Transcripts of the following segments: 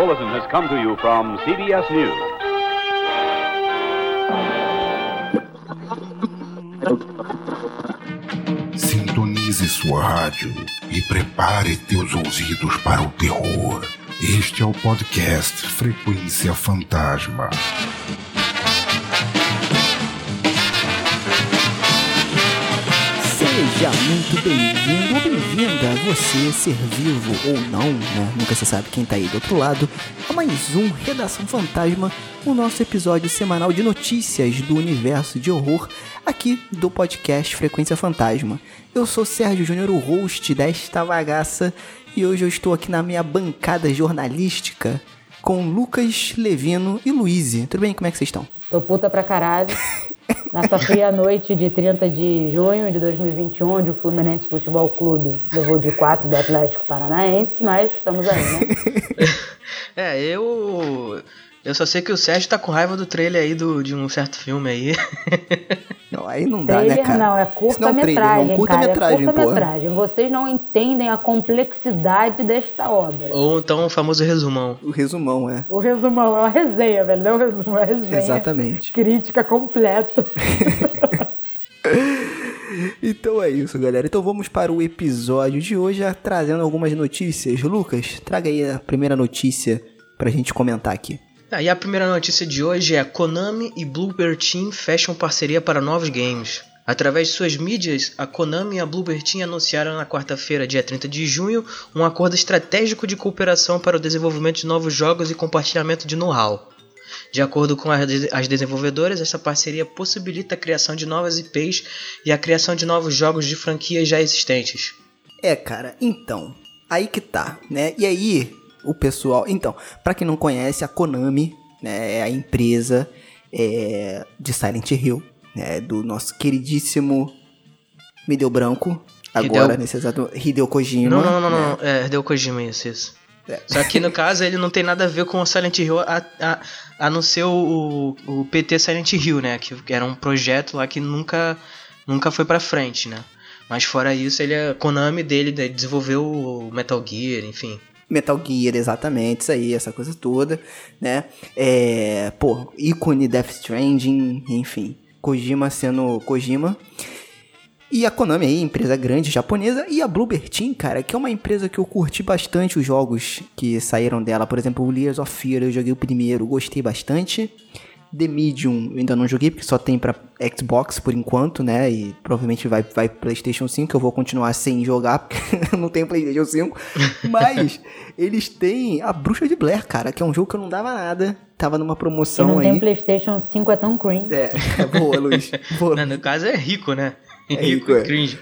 bulletin has come to you from CBS News. Sintonize sua rádio e prepare teus ouvidos para o terror. Este é o podcast Frequência Fantasma. Seja muito bem-vindo ou bem-vinda, você ser vivo ou não, né? Nunca se sabe quem tá aí do outro lado, a mais um Redação Fantasma, o nosso episódio semanal de notícias do universo de horror aqui do podcast Frequência Fantasma. Eu sou Sérgio Júnior, o host desta bagaça, e hoje eu estou aqui na minha bancada jornalística com Lucas, Levino e Luíse. Tudo bem? Como é que vocês estão? Tô puta pra caralho. Nessa fria noite de 30 de junho de 2021, onde o Fluminense Futebol Clube levou de 4 do Atlético Paranaense, mas estamos aí, né? É, eu. Eu só sei que o Sérgio tá com raiva do trailer aí do, de um certo filme aí. Não, aí não dá, trailer né, cara? não, é não é um trailer, é curta-metragem, curta-metragem, é curta-metragem. Vocês não entendem a complexidade desta obra. Ou então o famoso resumão. O resumão, é. O resumão é uma resenha, velho. Não é um resumo, é uma resenha. Exatamente. Crítica completa. Então é isso, galera. Então vamos para o episódio de hoje, trazendo algumas notícias. Lucas, traga aí a primeira notícia pra gente comentar aqui. Ah, e a primeira notícia de hoje é Konami e Bloober Team fecham parceria para novos games. Através de suas mídias, a Konami e a Bloober Team anunciaram na quarta-feira, dia 30 de junho, um acordo estratégico de cooperação para o desenvolvimento de novos jogos e compartilhamento de know-how. De acordo com as desenvolvedoras, essa parceria possibilita a criação de novas IPs e a criação de novos jogos de franquias já existentes. É, cara, então, aí que tá, né? E aí, o pessoal. Então, pra quem não conhece, a Konami, né, é a empresa é, de Silent Hill, né? Do nosso queridíssimo. Me deu branco. Agora, Hideo- nesse exato. Hideo Kojima. Não, não, não, né? não. É, Hideo Kojima, isso, isso. É. Só que no caso ele não tem nada a ver com o Silent Hill, a, a, a não ser o, o PT Silent Hill, né? Que era um projeto lá que nunca, nunca foi pra frente, né? Mas fora isso, ele é Konami dele, ele desenvolveu o Metal Gear, enfim. Metal Gear, exatamente, isso aí, essa coisa toda, né? É, pô, ícone Death Stranding, enfim, Kojima sendo Kojima. E a Konami aí, empresa grande japonesa, e a Bloober Team, cara, que é uma empresa que eu curti bastante os jogos que saíram dela. Por exemplo, o Layers of Fear, eu joguei o primeiro, gostei bastante. The Medium, eu ainda não joguei, porque só tem pra Xbox por enquanto, né? E provavelmente vai, vai PlayStation 5, eu vou continuar sem jogar, porque eu não tenho PlayStation 5. Mas eles têm a Bruxa de Blair, cara, que é um jogo que eu não dava nada. Tava numa Quem promoção não aí. tem Playstation 5 é tão cringe. É, boa, Luiz. Boa. Não, no caso é rico, né? É rico, é. cringe.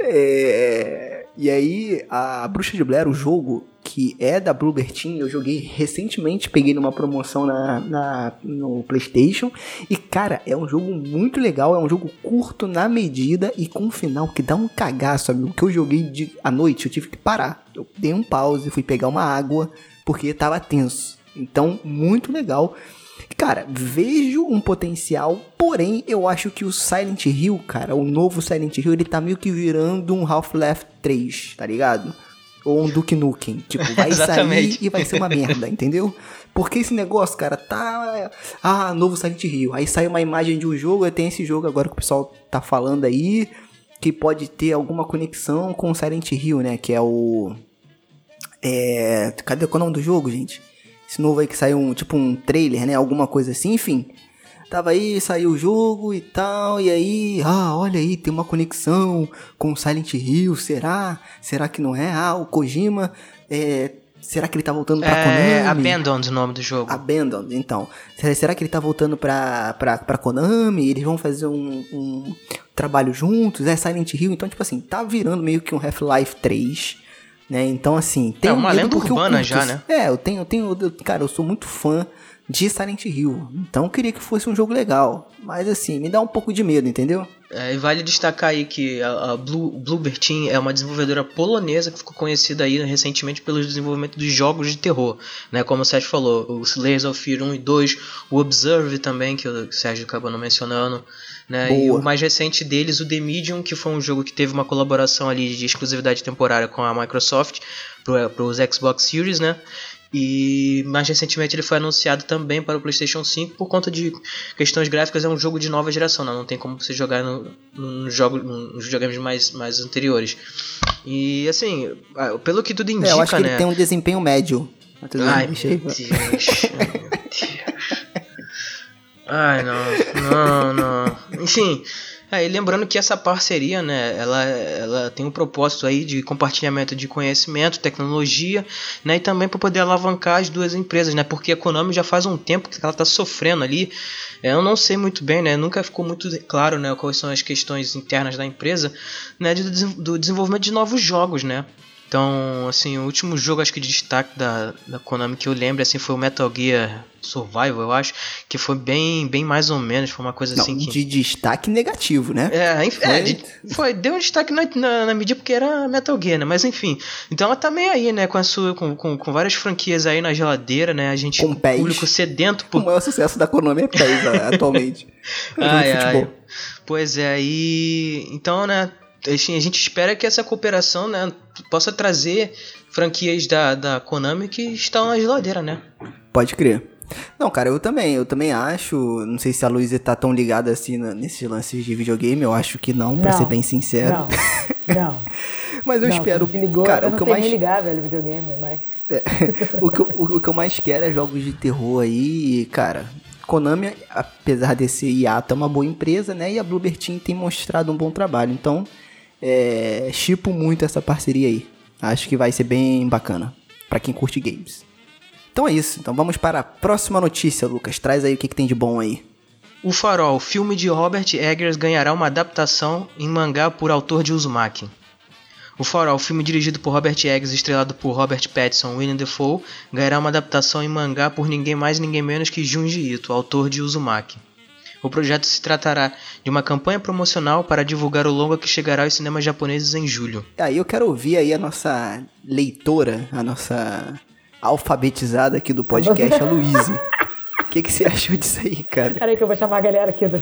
É, e aí, a Bruxa de Blair, o jogo que é da Bloober Team, eu joguei recentemente, peguei numa promoção na, na- no PlayStation. E cara, é um jogo muito legal, é um jogo curto na medida e com um final que dá um cagaço, amigo. Que eu joguei de, à noite, eu tive que parar. Eu dei um pause, fui pegar uma água, porque tava tenso. Então, muito legal. Cara, vejo um potencial, porém eu acho que o Silent Hill, cara, o novo Silent Hill, ele tá meio que virando um Half-Life 3, tá ligado? Ou um Duke Nukem. Tipo, vai sair e vai ser uma merda, entendeu? Porque esse negócio, cara, tá. Ah, novo Silent Hill. Aí sai uma imagem de um jogo, aí tem esse jogo agora que o pessoal tá falando aí, que pode ter alguma conexão com o Silent Hill, né? Que é o. É. Cadê qual é o nome do jogo, gente? Esse novo aí que saiu um, tipo um trailer, né? Alguma coisa assim, enfim. Tava aí, saiu o jogo e tal, e aí, ah, olha aí, tem uma conexão com Silent Hill, será? Será que não é? Ah, o Kojima, é, será que ele tá voltando pra É Konami? Abandoned o nome do jogo. Abandoned, então. Será- que ele tá voltando pra, pra, pra Konami? Eles vão fazer um, um trabalho juntos? É Silent Hill? Então, tipo assim, tá virando meio que um Half-Life 3, né? Então, assim, tem É uma lenda urbana já, né? É, eu tenho, eu tenho, eu- cara, eu sou muito fã de Silent Hill. Então, eu queria que fosse um jogo legal. Mas, assim, me dá um pouco de medo, entendeu? É, e vale destacar aí que a, a Blue, Bloober Team é uma desenvolvedora polonesa que ficou conhecida aí recentemente pelo desenvolvimento de jogos de terror, né? Como o Sérgio falou, o Layers of Fear 1 e 2, o Observe também, que o Sérgio acabou não mencionando, né? E Boa. o mais recente deles, o The Medium, que foi um jogo que teve uma colaboração ali de exclusividade temporária com a Microsoft pro, pros Xbox Series, né? E mais recentemente ele foi anunciado também para o PlayStation 5 por conta de questões gráficas. É um jogo de nova geração, não, não tem como você jogar no, no jogo, nos videogames mais, mais anteriores. E assim, pelo que tudo indica, É, eu acho que né? ele tem um desempenho médio. Meu. Deus. Ai, meu Deus. Ai, não, não, não. Enfim, aí lembrando que essa parceria, né, ela, ela tem um propósito aí de compartilhamento de conhecimento, tecnologia, né, e também para poder alavancar as duas empresas, né, porque a Konami já faz um tempo que ela está sofrendo ali. Eu não sei muito bem, né, nunca ficou muito claro, né, quais são as questões internas da empresa, né, de- do desenvolvimento de novos jogos, né. Então, assim, o último jogo acho que de destaque da, da Konami que eu lembro assim foi o Metal Gear Survival, eu acho, que foi bem, bem mais ou menos, foi uma coisa Não, assim que de destaque negativo, né? é, enfim, é, de- foi, deu um destaque na, na, na mídia porque era Metal Gear, né? Mas enfim. Então ela tá meio aí, né? Com, a sua, com, com, com várias franquias aí na geladeira, né? A gente, Com pés. público sedento O por. maior sucesso da Konami é PES a- atualmente. Ai, ai. Pois é, e. Então, né? Assim, A gente espera que essa cooperação, né? Possa trazer franquias da, da Konami que estão na geladeira, né? Pode crer. Não, cara, eu também, eu também acho. Não sei se a Luísa tá tão ligada assim na- nesses lances de videogame, eu acho que não, pra Não. ser bem sincero. Não, não. Mas eu não, espero. ligou, cara, eu o não que eu mais. nem ligar, velho, videogame, mas... o, que eu, o que eu mais quero é jogos de terror aí, e, cara. Konami, apesar desse hiato, é uma boa empresa, né? E a Team tem mostrado um bom trabalho. Então, é, chipo muito essa parceria aí. Acho que vai ser bem bacana pra quem curte games. Então é isso. Então vamos para a próxima notícia, Lucas. Traz aí o que, que tem de bom aí. O Farol, filme de Robert Eggers, ganhará uma adaptação em mangá por autor de Uzumaki. O Farol, filme dirigido por Robert Eggers e estrelado por Robert Pattinson e Willem Dafoe, ganhará uma adaptação em mangá por ninguém mais e ninguém menos que Junji Ito, autor de Uzumaki. O projeto se tratará de uma campanha promocional para divulgar o longa que chegará aos cinemas japoneses em julho. Aí eu quero ouvir aí a nossa leitora, a nossa alfabetizada aqui do podcast, a Luíse. O que, que você achou disso aí, cara? Peraí que eu vou chamar a galera aqui do.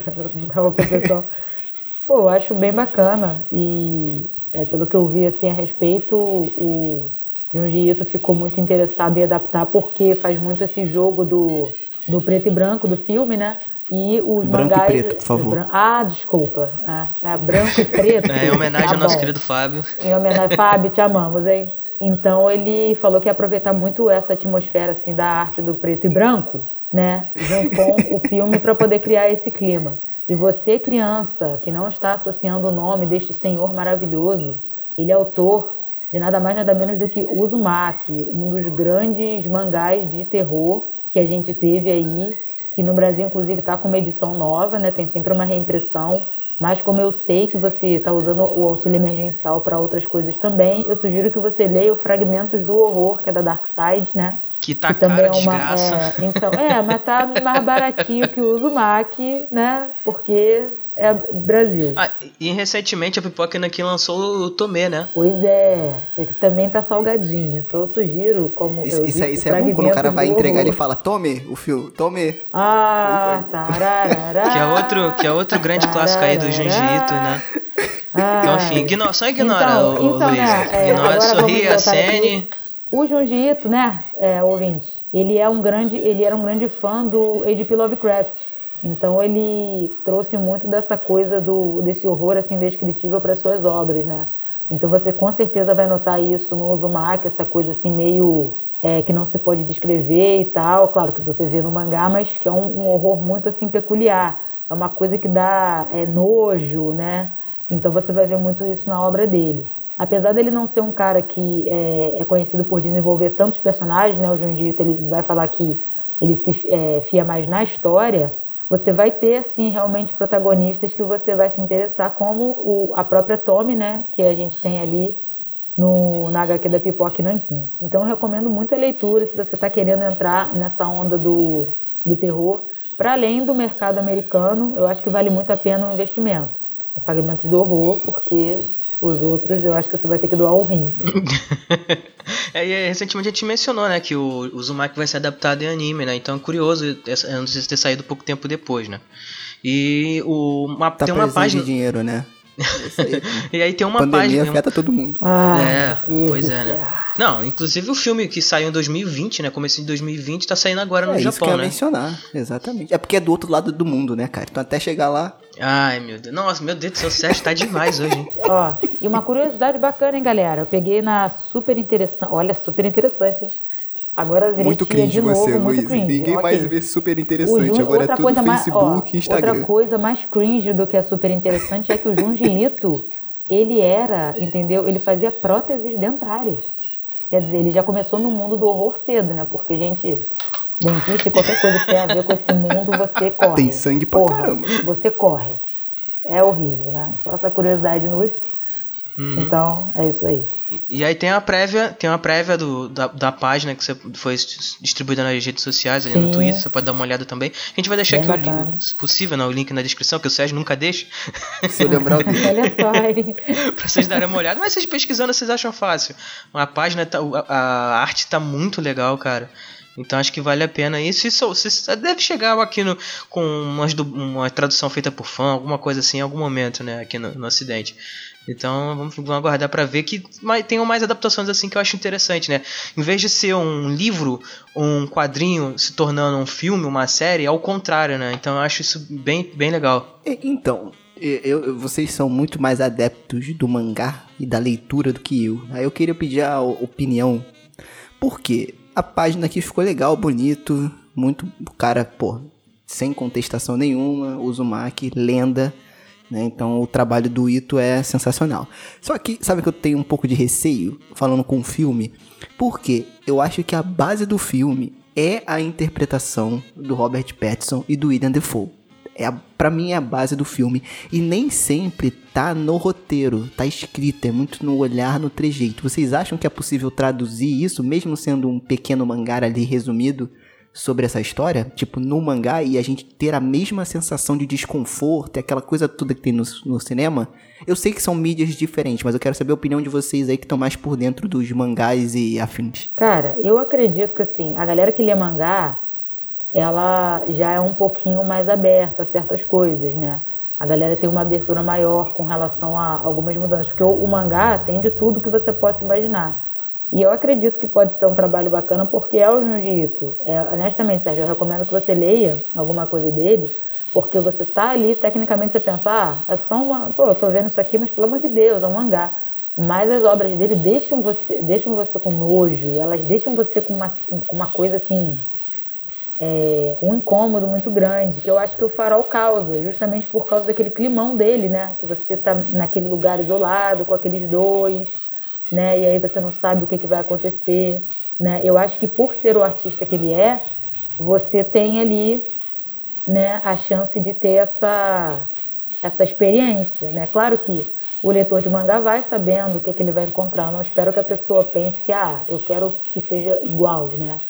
Pô, eu acho bem bacana. E é, pelo que eu vi assim a respeito, o Junji Ito ficou muito interessado em adaptar porque faz muito esse jogo do, do preto e branco do filme, né? E os Branco e mangás. preto, por favor. Bran- Ah, desculpa. Ah, né? Branco e preto. É, em homenagem Tá ao nosso querido Fábio. Em homenagem, Fábio, te amamos, hein? Então ele falou que ia aproveitar muito essa atmosfera assim da arte do preto e branco, né, junto com o filme para poder criar esse clima. E você, criança, que não está associando o nome deste senhor maravilhoso, ele é autor de nada mais nada menos do que Uzumaki, um dos grandes mangás de terror que a gente teve aí, que no Brasil inclusive está com uma edição nova, né? Tem sempre uma reimpressão. Mas como eu sei que você está usando o auxílio emergencial para outras coisas também, eu sugiro que você leia o Fragmentos do Horror, que é da Dark Side, né? Que tá que também cara é uma. desgraça. É, então, é, mas tá mais baratinho que o Uzumaki, né? Porque é Brasil. Ah, e recentemente a Pipoca aqui lançou o Tomê, né? Pois é, é que também tá salgadinho. Então eu sugiro, como. Isso, eu isso, é- disse, isso é bom quando o cara vai entregar Horror. fala, tome o filme, tome. Ah, tararará. Que é outro, que é outro grande clássico aí do Junji Ito, né? Então, enfim, ignora, só ignora, Então, o, então, Luiz. né, é, ignora, sorri, acene. O Junji Ito, né, é, ouvinte, ele é um grande, ele era um grande fã do H.P. Lovecraft. Então ele trouxe muito dessa coisa do desse horror assim descritível para suas obras, né? Então você com certeza vai notar isso no Uzumaki, essa coisa assim meio é, que não se pode descrever e tal. Claro que você vê no mangá, mas que é um, um horror muito assim peculiar. É uma coisa que dá é, nojo, né? Então você vai ver muito isso na obra dele. Apesar dele não ser um cara que é, é conhecido por desenvolver tantos personagens, né? O Junji Ito, ele vai falar que ele se é, fia mais na história. Você vai ter, assim, realmente protagonistas que você vai se interessar, como o, a própria Tommy, né? Que a gente tem ali no, na HQ da Pipoca e Nankin. Então eu recomendo muito a leitura se você está querendo entrar nessa onda do, do terror. Para além do mercado americano, eu acho que vale muito a pena o investimento. Os fragmentos do horror, porque os outros eu acho que você vai ter que doar um rim. É, e, recentemente a gente mencionou, né, que o, o Uzumaki vai ser adaptado em anime, né? Então é curioso essa- a notícia ter saído pouco tempo depois, né? E o, uma, Tá tem uma página. de dinheiro, né? É. E aí tem uma Pandemia página. afeta todo mundo. Ah, É, pois é, né? Não, inclusive o filme que saiu em 2020, né? Começo de 2020, tá saindo agora no é isso que eu Japão, né? mencionar, exatamente. É porque é do outro lado do mundo, né, cara? Então até chegar lá, Ai, meu Deus. Nossa, meu Deus do céu, Sérgio tá demais hoje, hein? Ó, e uma curiosidade bacana, hein, galera? Eu peguei na super interessante. Olha, super interessante. Agora eu virei muito tia cringe de novo, você, muito Luiz. cringe. Ninguém Ok. mais vê super interessante. Jun- Agora é tudo mais- Facebook ó, Instagram. Outra coisa mais cringe do que a super interessante é que o Junji Ito, ele era, entendeu? Ele fazia próteses dentárias. Quer dizer, ele já começou no mundo do horror cedo, né? Porque, gente, dentista qualquer coisa que tem a ver com esse mundo, você corre. Tem sangue pra Porra, caramba. Você corre. É horrível, né? Só essa curiosidade inútil. Uhum. Então, é isso aí. E- E aí tem a prévia, tem uma prévia do, da, da página que você foi dis- distribuída nas redes sociais, ali no. Twitter, você pode dar uma olhada também. A gente vai deixar Bem aqui, o bacana. link, se possível, né, o link na descrição, que o Sérgio nunca deixa, Se eu lembrar o dele. Olha só, pra vocês darem uma olhada. Mas vocês pesquisando, vocês acham fácil. A página, tá, a, a arte tá muito legal, cara. Então acho que vale a pena isso. Isso você deve chegar aqui no, com umas uma tradução feita por fã, alguma coisa assim, em algum momento, né, aqui no, no Ocidente. Então vamos, vamos aguardar pra ver que tenham mais adaptações assim que eu acho interessante, né? Em vez de ser um livro, um quadrinho se tornando um filme, uma série, é o contrário, né? Então eu acho isso bem, bem legal. Então, eu, vocês são muito mais adeptos do mangá e da leitura do que eu. Aí eu queria pedir a opinião. Por quê? A página aqui ficou legal, bonito, muito. O cara, pô, sem contestação nenhuma, Uzumaki, lenda. Né? Então o trabalho do Ito é sensacional. Só que, sabe que eu tenho um pouco de receio falando com o filme? Porque eu acho que a base do filme é a interpretação do Robert Pattinson e do William Defoe. É a, pra mim é a base do filme. E nem sempre tá no roteiro, tá escrito, é muito no olhar, no trejeito. Vocês acham que é possível traduzir isso, mesmo sendo um pequeno mangá ali resumido sobre essa história? Tipo, no mangá e a gente ter a mesma sensação de desconforto, e aquela coisa toda que tem no, no cinema? Eu sei que são mídias diferentes, mas eu quero saber a opinião de vocês aí que estão mais por dentro dos mangás e afins. Cara, eu acredito que assim, a galera que lê mangá, ela já é um pouquinho mais aberta a certas coisas, né? A galera tem uma abertura maior com relação a algumas mudanças, porque o, o mangá tem de tudo que você possa imaginar. E eu acredito que pode ser um trabalho bacana porque é o Junji Ito. É, honestamente, Sérgio, eu recomendo que você leia alguma coisa dele, porque você tá ali, tecnicamente você pensa, ah, é só uma. Pô, eu tô vendo isso aqui, mas pelo amor de Deus, é um mangá. Mas as obras dele deixam você, deixam você com nojo, elas deixam você com uma, com uma coisa assim. É, um incômodo muito grande, que eu acho que o farol causa, justamente por causa daquele climão dele, né? Que você tá naquele lugar isolado com aqueles dois, né? E aí você não sabe o que, que vai acontecer, né? Eu acho que por ser o artista que ele é, você tem ali, né, a chance de ter essa essa experiência, né? Claro que o leitor de mangá vai sabendo o que, que ele vai encontrar. Não espero que a pessoa pense que, ah, eu quero que seja igual, né?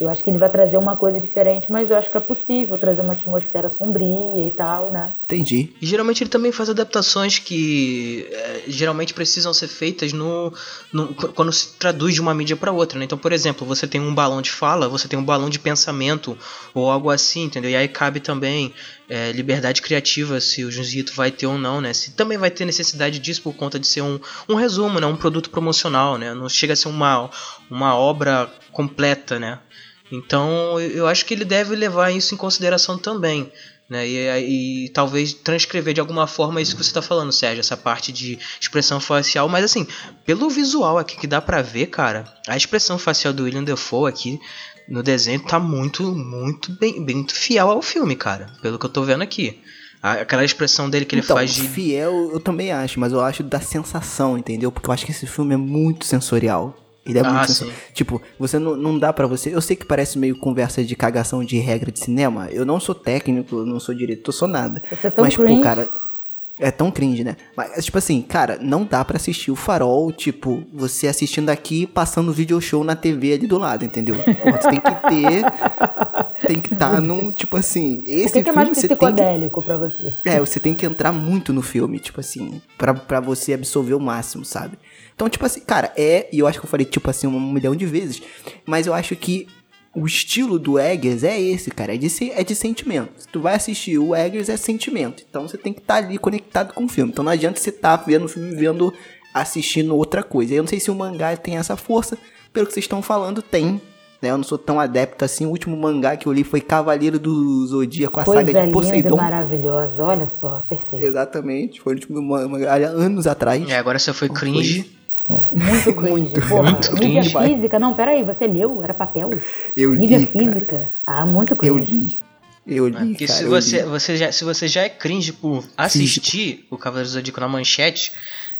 Eu acho que ele vai trazer uma coisa diferente, mas eu acho que é possível trazer uma atmosfera sombria e tal, né? Entendi. E geralmente ele também faz adaptações que é, geralmente precisam ser feitas no, no- qu- quando se traduz de uma mídia para outra, né? Então, por exemplo, você tem um balão de fala, você tem um balão de pensamento ou algo assim, entendeu? E aí cabe também é, liberdade criativa se o Junzito vai ter ou não, né? Se também vai ter necessidade disso por conta de ser um, um resumo, né? Um produto promocional, né? Não chega a ser uma, uma obra completa, né? Então eu acho que ele deve levar isso em consideração também. Né? E, e talvez transcrever de alguma forma isso que você está falando, Sérgio, essa parte de expressão facial. Mas assim, pelo visual aqui que dá pra ver, cara, a expressão facial do William Defoe aqui no desenho tá muito, muito bem, bem muito fiel ao filme, cara. Pelo que eu tô vendo aqui. Aquela expressão dele que ele então, faz de. fiel eu também acho, mas eu acho da sensação, entendeu? Porque eu acho que esse filme é muito sensorial. Ele é Ah, muito sim. Tipo, você não, não dá pra você. Eu sei que parece meio conversa de cagação de regra de cinema. Eu não sou técnico, não sou diretor, sou nada. Você é tão mas, cringe. pô, cara. É tão cringe, né? Mas, tipo assim, cara, não dá pra assistir o farol, tipo, você assistindo aqui passando o video show na TV ali do lado, entendeu? Você tem que ter. Tem que estar num, tipo assim. Esse que, que é filme mais você tem que psicodélico pra você? é, você tem que entrar muito no filme, tipo assim, pra, pra você absorver o máximo, sabe? Então, tipo assim, cara, é, e eu acho que eu falei, tipo assim, um milhão de vezes, mas eu acho que o estilo do Eggers é esse, cara. É de, é de sentimento. Se tu vai assistir o Eggers, é sentimento. Então você tem que estar ali conectado com o filme. Então não adianta você estar vendo o filme vendo, assistindo outra coisa. Eu não sei se o mangá tem essa força. Pelo que vocês estão falando, tem. Né? Eu não sou tão adepto assim. O último mangá que eu li foi Cavaleiro do Zodíaco, a Coisa saga de linda e Poseidon. maravilhosa. Olha só, perfeito. Exatamente. Foi o último mangá há anos atrás. É, agora você foi cringe. Muito cringe. Porra, muito mídia cringe. física. Não, peraí, você leu? Era papel? Eu Mídia li, cara. física. Ah, muito Eu cringe. li. Eu li, É, Porque cara, se eu você, li. você já, se você já é cringe por assistir o Cavaleiro do Zodíaco na manchete,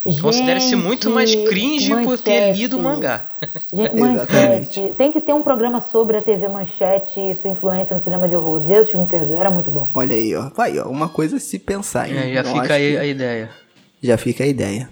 Gente, considere-se muito mais cringe por ter manchete. lido o mangá. Gente, manchete. Tem que ter um programa sobre a TV Manchete e sua influência no cinema de horror. Deus te me perdoe, era muito bom. Olha aí, ó. Vai, ó. Uma coisa a se pensar, hein? É, já Eu fica aí que- a ideia. Já fica a ideia.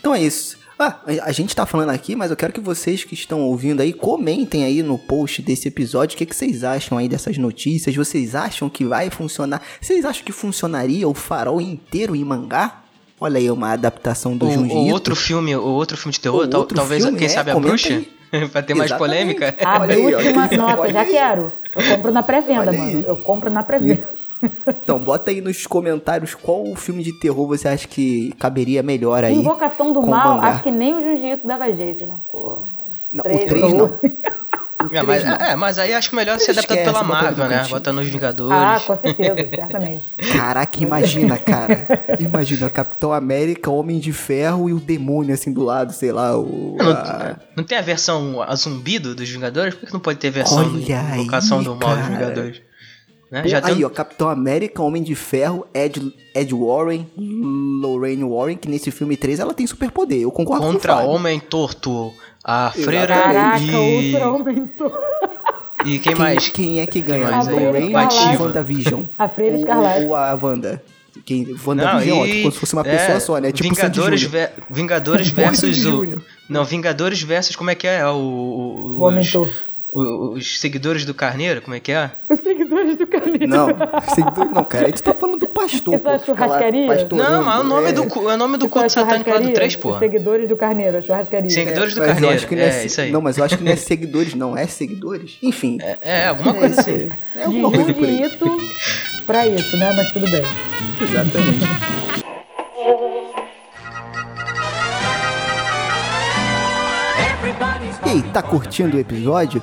Então é isso. Ah, a gente tá falando aqui, mas eu quero que vocês que estão ouvindo aí comentem aí no post desse episódio o que, que vocês acham aí dessas notícias. Vocês acham que vai funcionar? Vocês acham que funcionaria o farol inteiro em mangá? Olha aí, uma adaptação do Junji o Ito. outro filme, o outro filme de terror, O tal- outro talvez, filme, quem é, sabe a bruxa? pra ter mais Exatamente. polêmica. A Olha aí, ó. última nota, Olha já aí. quero. Eu compro na pré-venda, mano. Eu compro na pré-venda. Então, bota aí nos comentários qual o filme de terror você acha que caberia melhor aí. Invocação do Mal, mangá. acho que nem o Jiu-Jitsu dava jeito, né? Porra. Não, Três, o 3 não. É, mas, é, mas aí acho que melhor ser adaptado pela Marvel, né? cantinho. Bota nos Vingadores. Ah, com certeza, certamente. Caraca, imagina, cara. Imagina, Capitão América, Homem de Ferro e o demônio assim do lado, sei lá, o. Não, a- não tem a versão a zumbido dos Vingadores? Por que não pode ter versão Olha de aí, invocação do mal dos. Vingadores? Né? Pô, Já aí, tem... ó, Capitão América, Homem de Ferro, Ed, Ed Warren, Lorraine Warren, que nesse filme 3 ela tem superpoder. Eu concordo com o Contra. Homem Torto, a Freira Caraca, e... outro aumentou. E quem Quem, mais? quem é que ganha? aí? Lorraine ou WandaVision? A Freira Ou- Escarlate. Ou a Wanda? Quem, Não, WandaVision, ó, e... como se fosse uma é, pessoa só, né? Tipo Vingadores, Júnior. ve- Vingadores versus o... Não, Vingadores versus como é que é? O, o, O aumentou. os, o- os seguidores do Carneiro, como é que é? Os seguidores do Carneiro. Não, seguidor, não, cara. Aí tu tá falando do pastor. Isso é pô, churrascaria? Não, mas é o nome é. do, é o nome do culto é satânico lá do churrascaria? 3, pô. Seguidores do Carneiro, a churrascaria. Seguidores do Carneiro, acho que não é, é, isso aí. Não, mas eu acho que não é seguidores, não. É seguidores? Enfim. É, é, alguma coisa assim. É alguma coisa por aí. Jundiito pra isso, né? Mas tudo bem. Exatamente. E aí, tá curtindo o episódio?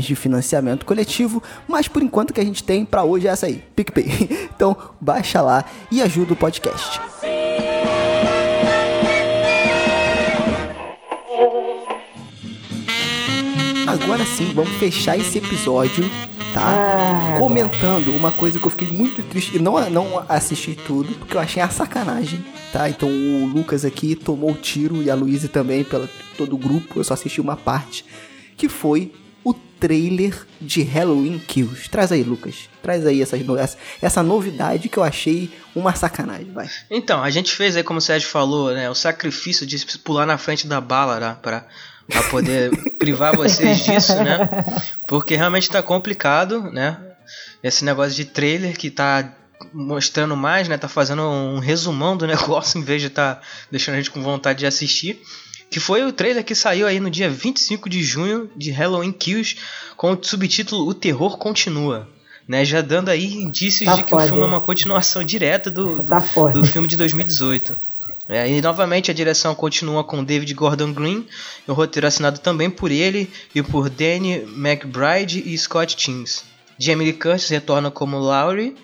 de financiamento coletivo, mas por enquanto o que a gente tem para hoje é essa aí, PicPay. Então, baixa lá e ajuda o podcast. Agora sim, vamos fechar esse episódio, tá? Ah, Comentando uma coisa que eu fiquei muito triste e não, não assisti tudo, porque eu achei a sacanagem, tá? Então o Lucas aqui tomou o tiro e a Luísa também, pelo todo o grupo, eu só assisti uma parte, que foi o trailer de Halloween Kills. Traz aí, Lucas. Traz aí essas no- essa, novidade que eu achei uma sacanagem, vai. Então, a gente fez aí, como o Sérgio falou, né, o sacrifício de pular na frente da bala né, pra, pra poder privar vocês disso, né? Porque realmente tá complicado, né? Esse negócio de trailer que tá mostrando mais, né? Tá fazendo um resumão do negócio em vez de tá deixando a gente com vontade de assistir. Que foi o trailer que saiu aí no dia 25 de junho de Halloween Kills com o subtítulo O Terror Continua. Né, já dando aí indícios Tá de que o foda. filme é uma continuação direta do, do, Tá do filme de 2018. É, e novamente a direção continua com David Gordon Green, e o roteiro assinado também por ele e por Danny McBride e Scott Teams. Jamie Lee Curtis retorna como Laurie,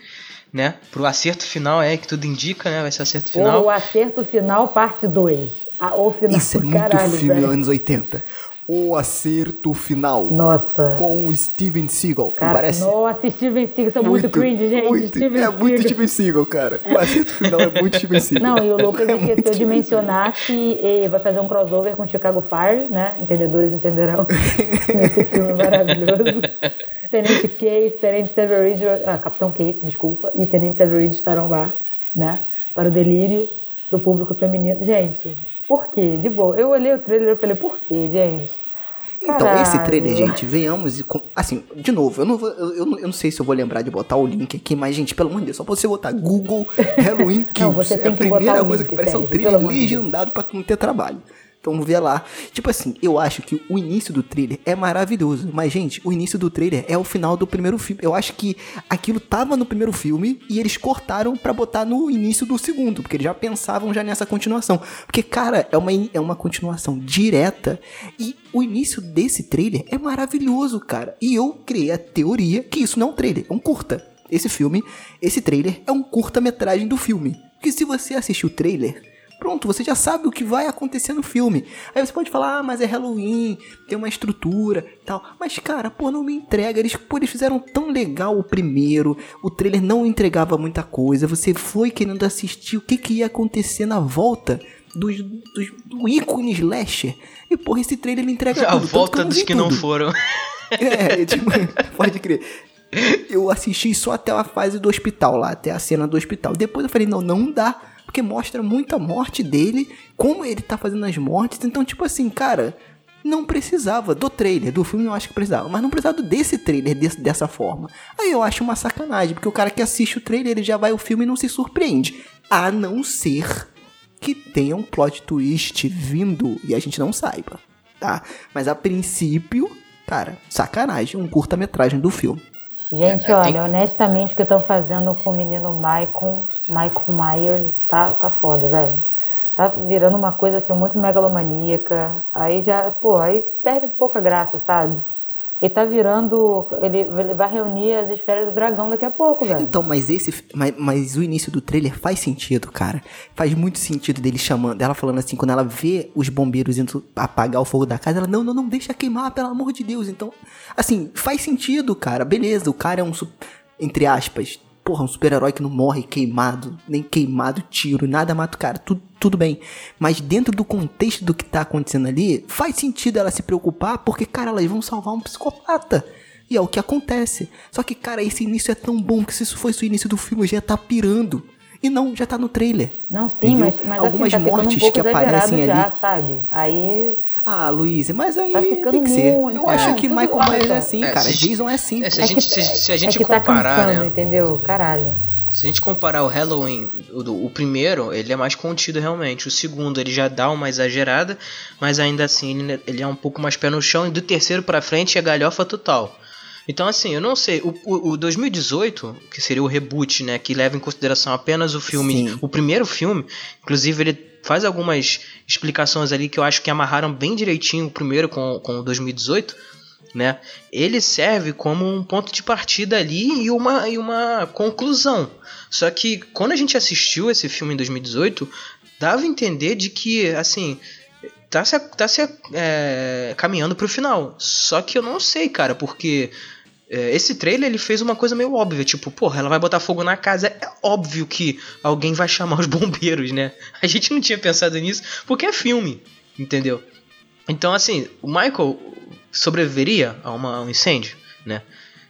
né? Pro acerto final é que tudo indica, né? Vai ser acerto final. Ou o acerto final, parte 2. O final Isso é muito caralho, filme velho. anos 80. O Acerto Final. Nossa. Com o Steven Seagal. Cara, parece? Nossa, Steven Seagal, são muito, cringe, gente. Muito, Steven é muito Seagal. Steven Seagal, cara. O Acerto Final é muito Steven Seagal. Não, e o Lucas É muito esqueceu de mencionar que vai fazer um crossover com Chicago Fire, né? Entendedores entenderão. Nesse filme maravilhoso. Tenente Case, Tenente Severidge, ah, Capitão Case, desculpa, e Tenente Severidge estarão lá, né? Para o delírio do público feminino. Gente, por quê? De boa. Eu olhei o trailer e falei, por quê, gente? Então, esse Caralho. trailer, gente, venhamos e. Assim, de novo, eu não, vou, eu, eu não- eu não sei se eu vou lembrar de botar o link aqui, mas, gente, pelo amor de Deus, só você botar Google Halloween Kills. Não, você é tem a que botar primeira coisa link, que parece é um trailer legendado pra não ter trabalho. Então ver lá. Tipo assim, eu acho que o início do trailer é maravilhoso. Mas, gente, o início do trailer é o final do primeiro filme. Eu acho que aquilo tava no primeiro filme e eles cortaram pra botar no início do segundo. Porque eles já pensavam já nessa continuação. Porque, cara, é uma, é uma continuação direta. E o início desse trailer é maravilhoso, cara. E eu criei a teoria que isso não é um trailer, é um curta. Esse filme, esse trailer é um curta-metragem do filme. Porque se você assistir o trailer, Pronto, você já sabe o que vai acontecer no filme. Aí você pode falar, ah, mas é Halloween, tem uma estrutura tal. Mas, cara, pô, não me entrega. Eles, pô, eles fizeram tão legal o primeiro. O trailer não entregava muita coisa. Você foi querendo assistir o que, que ia acontecer na volta dos, dos, do ícone slasher. E, porra, esse trailer ele entrega A tudo. tanto volta não dos que não tudo. foram. É, tipo, pode crer. Eu assisti só até a fase do hospital lá, até a cena do hospital. Depois eu falei, não, não dá. Porque mostra muita morte dele, como ele tá fazendo as mortes. Então, tipo assim, cara, não precisava do trailer, do filme eu acho que precisava. Mas não precisava desse trailer desse- dessa forma. Aí eu acho uma sacanagem, porque o cara que assiste o trailer, ele já vai ao filme e não se surpreende. A não ser que tenha um plot twist vindo e a gente não saiba, tá? Mas a princípio, cara, sacanagem, um curta-metragem do filme. Gente, É, olha, tem- honestamente, o que estão fazendo com o menino Michael, Michael Myers, tá, tá foda, velho. Tá virando uma coisa assim muito megalomaníaca. Aí já, pô, aí perde um pouco a graça, sabe? Ele tá virando. Ele, ele vai reunir as esferas do dragão daqui a pouco, velho. Então, mas esse. Mas, mas o início do trailer faz sentido, cara. Faz muito sentido dele chamando, ela falando assim, quando ela vê os bombeiros indo apagar o fogo da casa, ela, não, não, não, deixa queimar, pelo amor de Deus. Então, assim, faz sentido, cara. Beleza, o cara é um. Entre aspas. Porra, um super-herói que não morre queimado, nem queimado, tiro, nada mata o cara, tudo, tudo bem. Mas dentro do contexto do que tá acontecendo ali, faz sentido ela se preocupar, porque, cara, elas vão salvar um psicopata. E é o que acontece. Só que, cara, esse início é tão bom que se isso fosse o início do filme, eu já ia tá pirando. E não, já tá no trailer. Não, sim, Entendeu? mas, mas Algumas assim, tá mortes um pouco que aparecem exagerado ali. já, sabe? Aí Ah, Luiz, mas aí Tá tem que ser. muito, Eu acho é. que Michael Myers é assim, É, cara. se- Jason é assim. é, se a gente, se, se a gente é que tá comparar, cansando, né? entendeu? Caralho. Se a gente comparar o Halloween, o, o primeiro, ele é mais contido realmente. O segundo, ele já dá uma exagerada, mas ainda assim ele, ele é um pouco mais pé no chão. E do terceiro pra frente é galhofa total. Então, assim, eu não sei. O, o, o 2018, que seria o reboot, né? Que leva em consideração apenas o filme. Sim. O primeiro filme, inclusive, ele faz algumas explicações ali que eu acho que amarraram bem direitinho o primeiro com, com o 2018 né? Ele serve como um ponto de partida ali e uma, e uma conclusão. Só que quando a gente assistiu esse filme em 2018, dava a entender de que, assim, tá se, tá se é, caminhando pro final. Só que eu não sei, cara, porque esse trailer ele fez uma coisa meio óbvia, tipo, porra, ela vai botar fogo na casa. É óbvio que alguém vai chamar os bombeiros, né? A gente não tinha pensado nisso porque é filme, entendeu? Então, assim, o Michael sobreviveria a, uma- a um incêndio, né?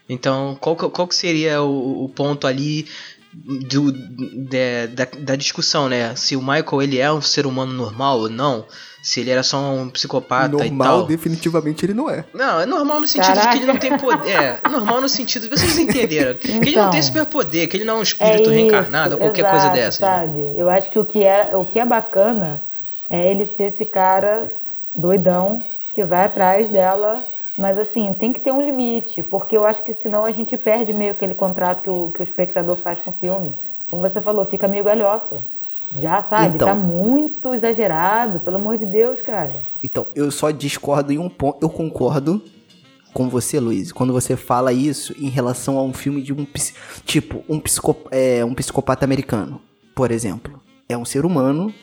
Então, qual, que- qual que seria o, o ponto ali do, de- da, da discussão, né? Se o Michael ele é um ser humano normal ou não? Se ele era só um psicopata e Normal, tal? definitivamente ele não é. Não, é normal no sentido de que ele não Caraca. tem poder. É, normal no sentido. Vocês entenderam? Que ele não tem Então. superpoder, que ele não é um É espírito isso, reencarnado ou qualquer coisa exato, dessa. né? Sabe? Eu acho que o que, é, o que é bacana é ele ser esse cara doidão que vai atrás dela. Mas assim, tem que ter um limite, porque eu acho que senão a gente perde meio aquele contrato que o, que o espectador faz com o filme. Como você falou, fica meio galhofa. Já, sabe? Então. Tá muito exagerado, pelo amor de Deus, cara. Então, eu só discordo em um ponto. Eu concordo com você, Luiz, quando você fala isso em relação a um filme de um tipo um, psico, é, um psicopata americano, por exemplo. É um ser humano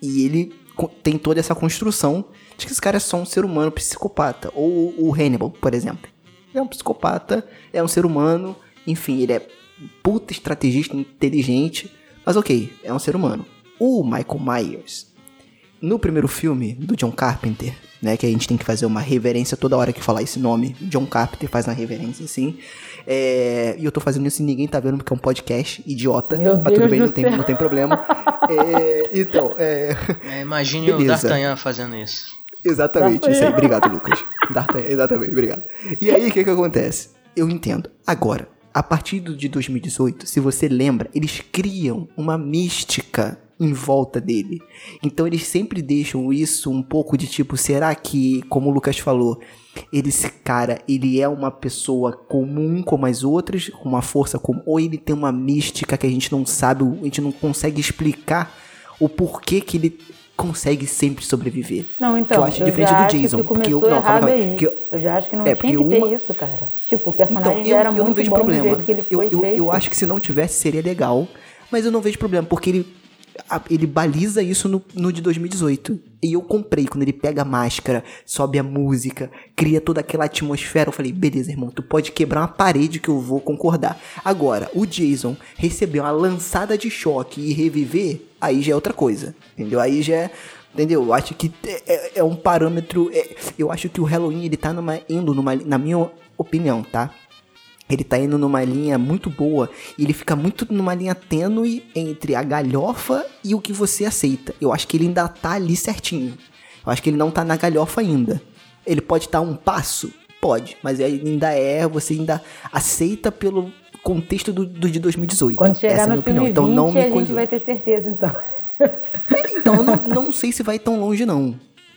e ele tem toda essa construção de que esse cara é só um ser humano psicopata. Ou o Hannibal, por exemplo. Ele é um psicopata, é um ser humano, enfim, ele é puta estrategista, inteligente, mas ok, é um ser humano. O Michael Myers, no primeiro filme do John Carpenter, né, que a gente tem que fazer uma reverência toda hora que falar esse nome, John Carpenter faz uma reverência assim, é, e eu tô fazendo isso e ninguém tá vendo porque é um podcast idiota, Meu mas tudo Deus bem, do não tem, não tem problema. É, então, é, É, imagine o. D'Artagnan fazendo isso. Exatamente, isso aí. Obrigado, Lucas. D'Artagnan, exatamente, obrigado. E aí, o que que acontece? Eu entendo. Agora, a partir de 2018, se você lembra, eles criam uma mística em volta dele. Então eles sempre deixam isso um pouco de tipo, será que, como o Lucas falou, ele, esse cara, ele é uma pessoa comum como as outras, com uma força comum, ou ele tem uma mística que a gente não sabe, a gente não consegue explicar o porquê que ele consegue sempre sobreviver. Não, Que então, eu acho diferente já do Jason, que porque eu- não, calma, calma, que eu- eu... já acho que não é, tinha que porque ter uma- isso, cara. Tipo, o personagem Então, eu, era eu muito não vejo bom do problema. jeito que ele Eu, foi eu, eu acho que se não tivesse seria legal, mas eu não vejo problema, porque ele, ele baliza isso no, no de 2018. E eu comprei, quando ele pega a máscara, sobe a música, cria toda aquela atmosfera. Eu falei, beleza, irmão, tu pode quebrar uma parede que eu vou concordar. Agora, o Jason receber uma lançada de choque e reviver, aí já é outra coisa. Entendeu? Aí já é. Entendeu? Eu acho que é, é- é um parâmetro. é- eu acho que o Halloween ele tá numa, indo numa. Na minha opinião, tá? Ele tá indo numa linha muito boa e ele fica muito numa linha tênue entre a galhofa e o que você aceita. Eu acho que ele ainda tá ali certinho. Eu acho que ele não tá na galhofa ainda. Ele pode estar um passo? Pode, mas ele ainda é, você ainda aceita pelo contexto do, do de 2018. Quando chegar Essa é a minha no opinião. Então 20, não a me gente coisa. vai ter certeza, então. Então eu não, não sei se vai tão longe não,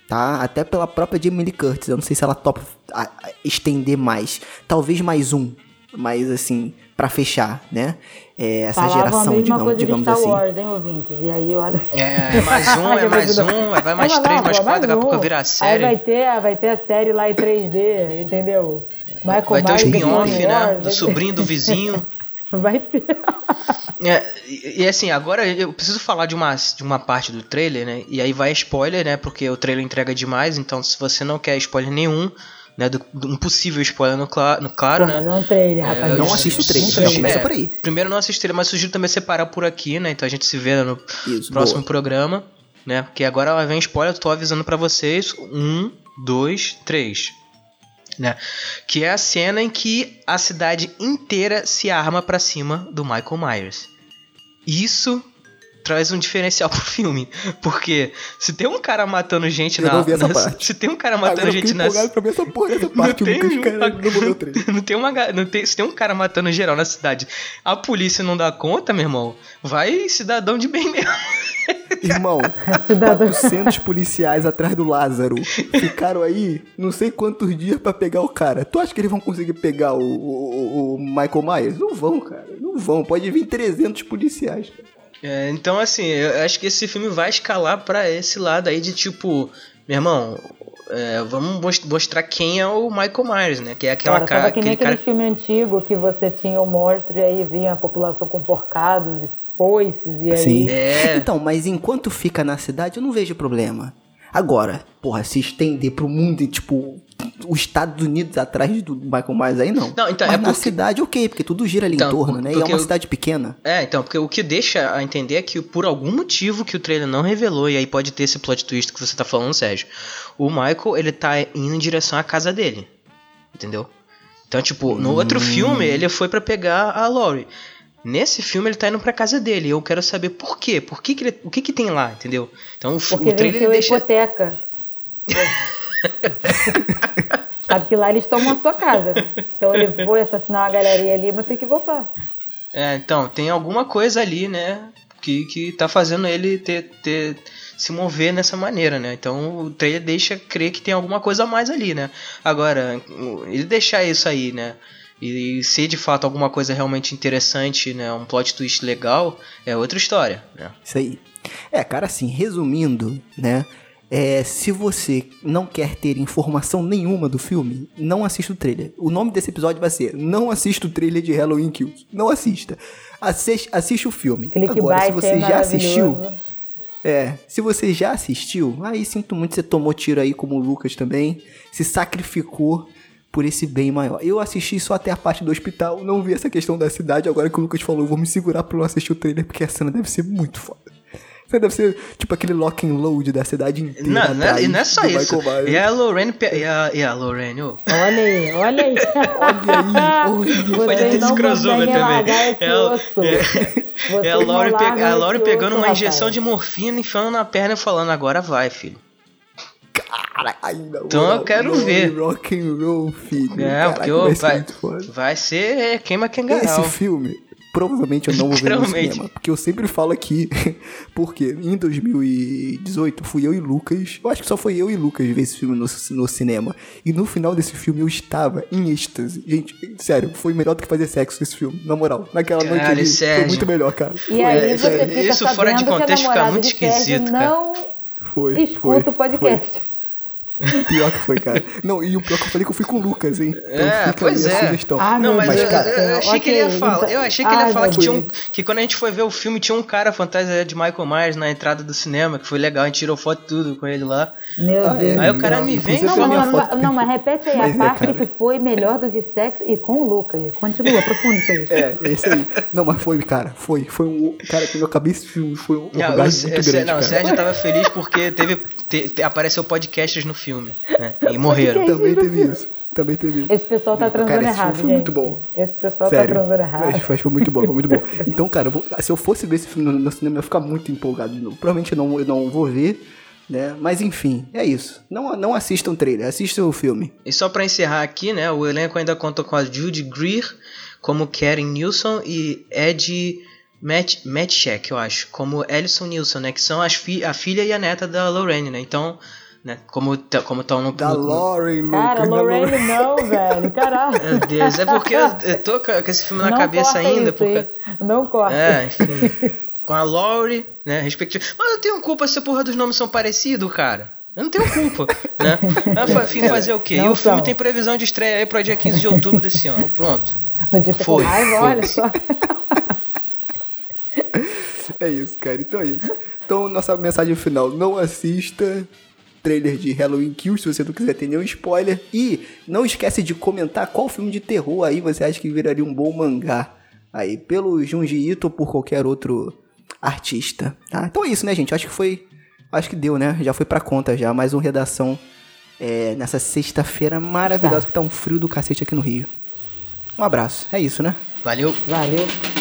tá? Até pela própria Jamie Lee Curtis, eu não sei se ela topa a- a- estender mais. Talvez mais um, mas assim, pra fechar, né? É, essa Falavam a geração, mesma digamos, coisa digamos de Star assim. Wars, hein, ouvintes? E aí, olha... É, mais um, é mais um, aí vai mais Não, três, não, mais quatro, daqui a pouco virar Aí série. vai ter, vai ter a série lá em 3D, entendeu? Michael Vai ter o spin-off, né? Do sobrinho do vizinho. Vai ter. É, e, e assim, agora eu preciso falar de uma, de uma parte do trailer, né? E aí vai spoiler, né? Porque o trailer entrega demais, então se você não quer spoiler nenhum, né? Do, do- um possível spoiler no, cla no claro, Pô, né? mas é um trailer, É, rapaz. Não assista o trailer, já começa por aí. Primeiro não assistir ele, mas sugiro também separar por aqui, né? Então a gente se vê no Isso, próximo boa. programa, né? Porque agora vem spoiler, eu tô avisando pra vocês. Um, dois, três. Né? Que é a cena em que a cidade inteira se arma pra cima do Michael Myers. Isso traz um diferencial pro filme. Porque se tem um cara matando gente Eu na. não vi essa na- parte. Se tem um cara matando Agora gente na. empolgado pra ver essa porra dessa parte, tem um- cara, não tem uma não tem, se tem um cara matando geral na cidade, a polícia não dá conta, meu irmão, vai cidadão de bem mesmo. Irmão, Cidadão. 400 policiais atrás do Lázaro ficaram aí não sei quantos dias pra pegar o cara. Tu acha que eles vão conseguir pegar o, o- o Michael Myers? Não vão, cara. Não vão. Pode vir 300 policiais. cara. É, então, assim, eu acho que esse filme vai escalar pra esse lado aí de tipo, meu irmão, é, vamos mos- mostrar quem é o Michael Myers, né? Que é aquela Cara, cara, que nem aquele aquele cara. filme antigo que você tinha o monstro e aí vinha a população com porcados e foices e aí... Sim. É. Então, mas enquanto fica na cidade, eu não vejo problema. Agora, porra, se estender pro mundo e, tipo, os Estados Unidos atrás do Michael Myers aí, não. Não, então, mas é na porque- cidade, ok, porque tudo gira ali Então, em torno, né? E é uma eu- cidade pequena. É, então, porque o que deixa a entender é que por algum motivo que o trailer não revelou, e aí pode ter esse plot twist que você tá falando, Sérgio, o Michael, ele tá indo em direção à casa dele. Entendeu? Então, tipo, no outro Hum. filme, ele foi pra pegar a Laurie. Nesse filme, ele tá indo pra casa dele. Eu quero saber por quê. Por que que ele- o que que tem lá, entendeu? Então, o, Porque o trailer ele deixa... hipoteca. Sabe que lá eles tomam a sua casa. Então ele foi assassinar uma galerinha ali, mas tem que voltar. É, então, tem alguma coisa ali, né? Que, que tá fazendo ele ter, ter se mover nessa maneira, né? Então o trailer deixa crer que tem alguma coisa a mais ali, né? Agora, ele deixar isso aí, né? E ser de fato alguma coisa realmente interessante, né? Um plot twist legal, é outra história, né? Isso aí. É, cara, assim, resumindo, né? É, se você não quer ter informação nenhuma do filme, não assista o trailer. O nome desse episódio vai ser Não assista o trailer de Halloween Kills. Não assista. Assiste, assiste o filme. Clickbait Agora, se você é já assistiu. É, se você já assistiu, aí sinto muito, você tomou tiro aí como o Lucas também, se sacrificou por esse bem maior. Eu assisti só até a parte do hospital, não vi essa questão da cidade, agora que o Lucas falou, eu vou me segurar pra não assistir o trailer, porque a cena deve ser muito foda. Você deve ser tipo aquele lock and load da cidade inteira. Não, não, é, e não é só isso. E a Lorraine. E a, e a Lorraine, ô. Olha aí, olha aí. Olha aí, olha. Pode ter esse crossover também. esse É é- É a Lori, pe- largam a Lori esse pegando osso, uma injeção rapaz. de morfina, enfiando na perna e falando, agora vai, filho. Cara, ainda Então eu quero ver. Rock and roll, filho. É, Caraca, porque eu- vai ser vai, vai ser queima Esse Kengarau. filme, provavelmente eu não vou ver no cinema. Porque eu sempre falo aqui, porque em 2018 fui eu e Lucas, eu acho que só foi eu e Lucas ver esse filme no, no cinema. E no final desse filme eu estava em êxtase. Gente, sério, foi melhor do que fazer sexo esse filme, na moral. Naquela noite ali, Sérgio. foi muito melhor, cara. E Foi, aí você sério. fica isso fora de contexto fica muito esquisito, cara. não Foi, escuta foi, o podcast. Pior que foi, cara. Não, e o pior que eu falei que eu fui com o Lucas, hein? Então É, fica pois é. sugestão. Ah, Não, meu mas, Mas, eu, cara, eu- eu achei que ele ia falar. então- Eu achei que ele ia Ai, falar meu que tinha um. Deus. Que quando a gente foi ver o filme, tinha um cara fantasia de Michael Myers na entrada do cinema, que foi legal, a gente tirou foto e tudo com ele lá. Meu Ah, Deus. é, Aí o cara não, me vem Não, foi mas- foto. não, mas repete aí Mas a é, parte cara. que foi melhor do que sexo e com o Lucas. Continua, aprofunda isso aí. É, esse aí. Não, mas foi, cara. Foi. Foi um. Cara, quando eu acabei esse filme, foi um Não, o, muito grande. não, o cara. Sérgio tava feliz porque teve, te- te- apareceu podcasts no filme. né, e morreram. Também teve isso. Também teve isso. Esse pessoal tá Cara, transando esse filme errado, foi gente. muito bom. Esse pessoal Sério. tá transando errado. Mas, mas foi muito bom, foi muito bom. Então, cara, eu vou- se eu fosse ver esse filme no, no cinema, eu ia ficar muito empolgado de novo. Provavelmente eu não, eu não vou ver, né? Mas enfim, é isso. Não, não assistam o trailer, assistam o filme. E só pra encerrar aqui, né, o elenco ainda conta com a Judy Greer como Karen Nilsson e Ed Matt, Matchek, eu acho, como Alison Nilsson, né, que são as fi a filha e a neta da Lorraine, né? Então, né, como como estão no, Da no- Lauren, Cara, Lorraine não, velho. Caralho. Meu Deus, é porque eu, eu tô com esse filme na não cabeça corta ainda, isso, porque? Não corta. É, enfim. com a Laurie, né, respectivo. Mas eu tenho culpa se a porra dos nomes são parecidos, cara. Eu não tenho culpa, né? Mas, enfim, fazer o quê? Não e o filme são. tem previsão de estreia aí pra dia 15 de outubro desse ano. Pronto. Foi, foi. olha só. É isso, cara. Então é isso. Então, nossa mensagem final: não assista trailer de Halloween Kills se você não quiser ter nenhum spoiler. E não esquece de comentar qual filme de terror aí você acha que viraria um bom mangá. Aí, pelo Junji Ito ou por qualquer outro artista. Tá? Então é isso, né, gente? Acho que foi. Acho que deu, né? Já foi pra conta já. Mais um redação é, nessa sexta-feira maravilhosa que tá um frio do cacete aqui no Rio. Um abraço. É isso, né? Valeu. Valeu.